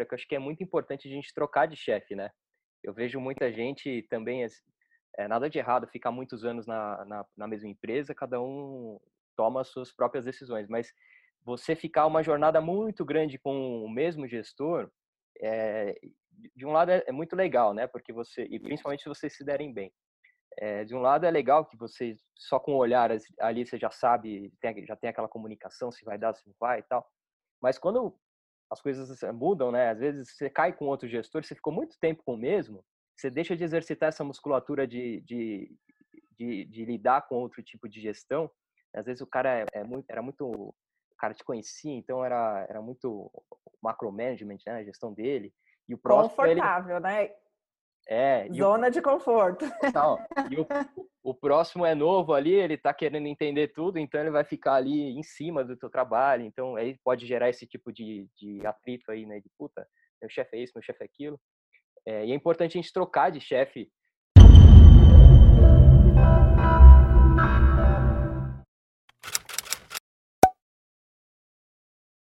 que eu acho que é muito importante a gente trocar de chefe, né? Eu vejo muita gente também, é, nada de errado ficar muitos anos na, na, na mesma empresa, cada um toma as suas próprias decisões, mas você ficar uma jornada muito grande com o mesmo gestor, é, de um lado é, é, muito legal, né? Porque você, e principalmente se vocês se derem bem. É, de um lado é legal que você, só com o olhar ali, você já sabe, tem, já tem aquela comunicação, se vai dar, se não vai e tal. Mas quando as coisas mudam, né? Às vezes você cai com outro gestor, você ficou muito tempo com o mesmo, você deixa de exercitar essa musculatura de, de, de, de lidar com outro tipo de gestão. Às vezes o cara é, é muito, era muito, o cara te conhecia, então era, era muito macromanagement, né? A gestão dele. E o próximo, Confortável, ele... né? É. Zona o... de conforto. E o, o próximo é novo ali, ele tá querendo entender tudo, então ele vai ficar ali em cima do teu trabalho, então aí pode gerar esse tipo de, de atrito aí, né? De puta, meu chefe é isso, meu chefe é aquilo. É, e é importante a gente trocar de chefe